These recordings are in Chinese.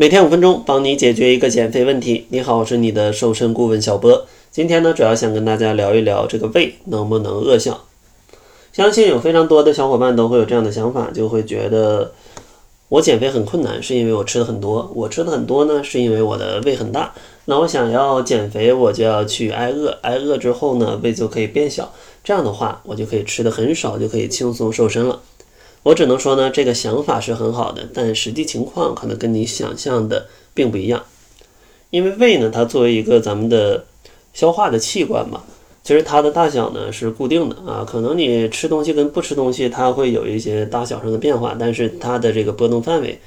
每天五分钟，帮你解决一个减肥问题。你好，我是你的瘦身顾问小波。今天呢，主要想跟大家聊一聊这个胃能不能饿小。相信有非常多的小伙伴都会有这样的想法，就会觉得我减肥很困难，是因为我吃的很多。我吃的很多呢，是因为我的胃很大。那我想要减肥，我就要去挨饿，挨饿之后呢，胃就可以变小。这样的话，我就可以吃的很少，就可以轻松瘦身了。我只能说呢，这个想法是很好的，但实际情况可能跟你想象的并不一样。因为胃呢，它作为一个咱们的消化的器官嘛，其实它的大小呢是固定的啊。可能你吃东西跟不吃东西，它会有一些大小上的变化，但是它的这个波动范围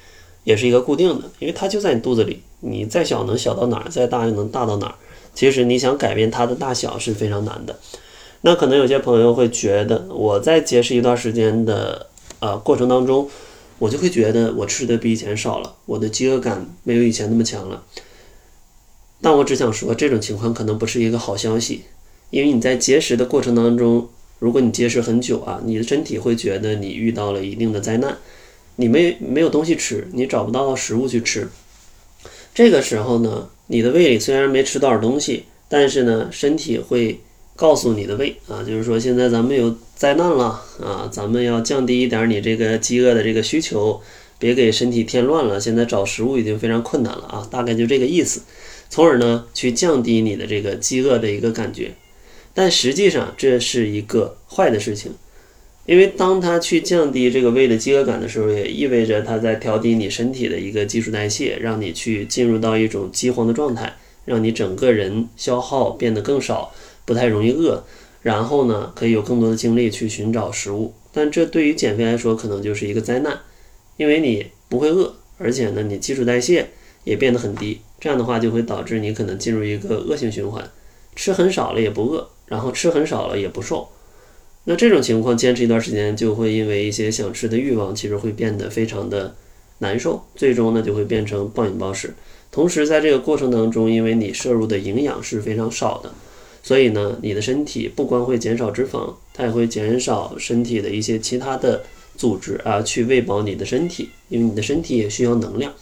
也是一个固定的，因为它就在你肚子里，你再小能小到哪儿，再大又能大到哪儿。其实你想改变它的大小是非常难的。那可能有些朋友会觉得，我在节食一段时间的。啊，过程当中，我就会觉得我吃的比以前少了，我的饥饿感没有以前那么强了。但我只想说，这种情况可能不是一个好消息，因为你在节食的过程当中，如果你节食很久啊，你的身体会觉得你遇到了一定的灾难，你没没有东西吃，你找不到食物去吃。这个时候呢，你的胃里虽然没吃多少东西，但是呢，身体会。告诉你的胃啊，就是说现在咱们有灾难了啊，咱们要降低一点你这个饥饿的这个需求，别给身体添乱了。现在找食物已经非常困难了啊，大概就这个意思，从而呢去降低你的这个饥饿的一个感觉。但实际上这是一个坏的事情，因为当它去降低这个胃的饥饿感的时候，也意味着它在调低你身体的一个基础代谢，让你去进入到一种饥荒的状态，让你整个人消耗变得更少。不太容易饿，然后呢，可以有更多的精力去寻找食物。但这对于减肥来说，可能就是一个灾难，因为你不会饿，而且呢，你基础代谢也变得很低。这样的话，就会导致你可能进入一个恶性循环，吃很少了也不饿，然后吃很少了也不瘦。那这种情况坚持一段时间，就会因为一些想吃的欲望，其实会变得非常的难受，最终呢，就会变成暴饮暴食。同时，在这个过程当中，因为你摄入的营养是非常少的。所以呢，你的身体不光会减少脂肪，它也会减少身体的一些其他的组织啊，去喂饱你的身体，因为你的身体也需要能量。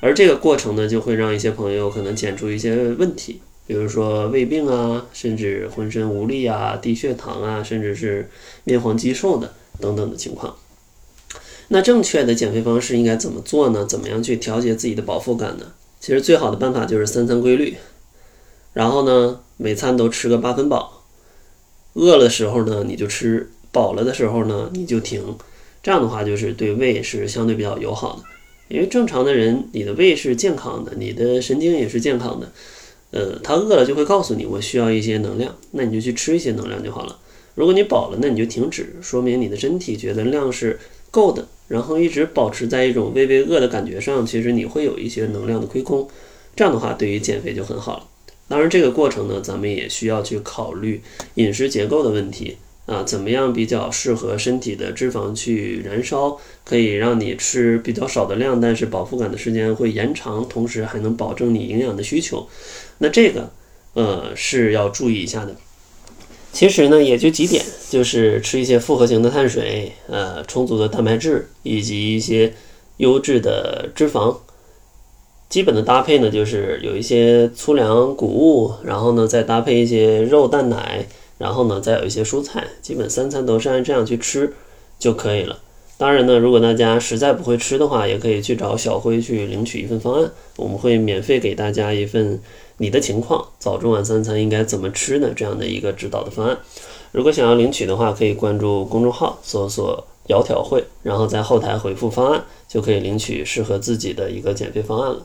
而这个过程呢，就会让一些朋友可能检出一些问题，比如说胃病啊，甚至浑身无力啊、低血糖啊，甚至是面黄肌瘦的等等的情况。那正确的减肥方式应该怎么做呢？怎么样去调节自己的饱腹感呢？其实最好的办法就是三餐规律。然后呢，每餐都吃个八分饱，饿了的时候呢你就吃，饱了的时候呢你就停，这样的话就是对胃是相对比较友好的。因为正常的人，你的胃是健康的，你的神经也是健康的，呃，他饿了就会告诉你我需要一些能量，那你就去吃一些能量就好了。如果你饱了，那你就停止，说明你的身体觉得量是够的，然后一直保持在一种微微饿的感觉上，其实你会有一些能量的亏空，这样的话对于减肥就很好了。当然，这个过程呢，咱们也需要去考虑饮食结构的问题啊，怎么样比较适合身体的脂肪去燃烧，可以让你吃比较少的量，但是饱腹感的时间会延长，同时还能保证你营养的需求。那这个，呃，是要注意一下的。其实呢，也就几点，就是吃一些复合型的碳水，呃，充足的蛋白质，以及一些优质的脂肪。基本的搭配呢，就是有一些粗粮、谷物，然后呢再搭配一些肉、蛋、奶，然后呢再有一些蔬菜，基本三餐都是按这样去吃就可以了。当然呢，如果大家实在不会吃的话，也可以去找小辉去领取一份方案，我们会免费给大家一份你的情况早中晚三餐应该怎么吃呢这样的一个指导的方案。如果想要领取的话，可以关注公众号搜索“窈窕会”，然后在后台回复方案，就可以领取适合自己的一个减肥方案了。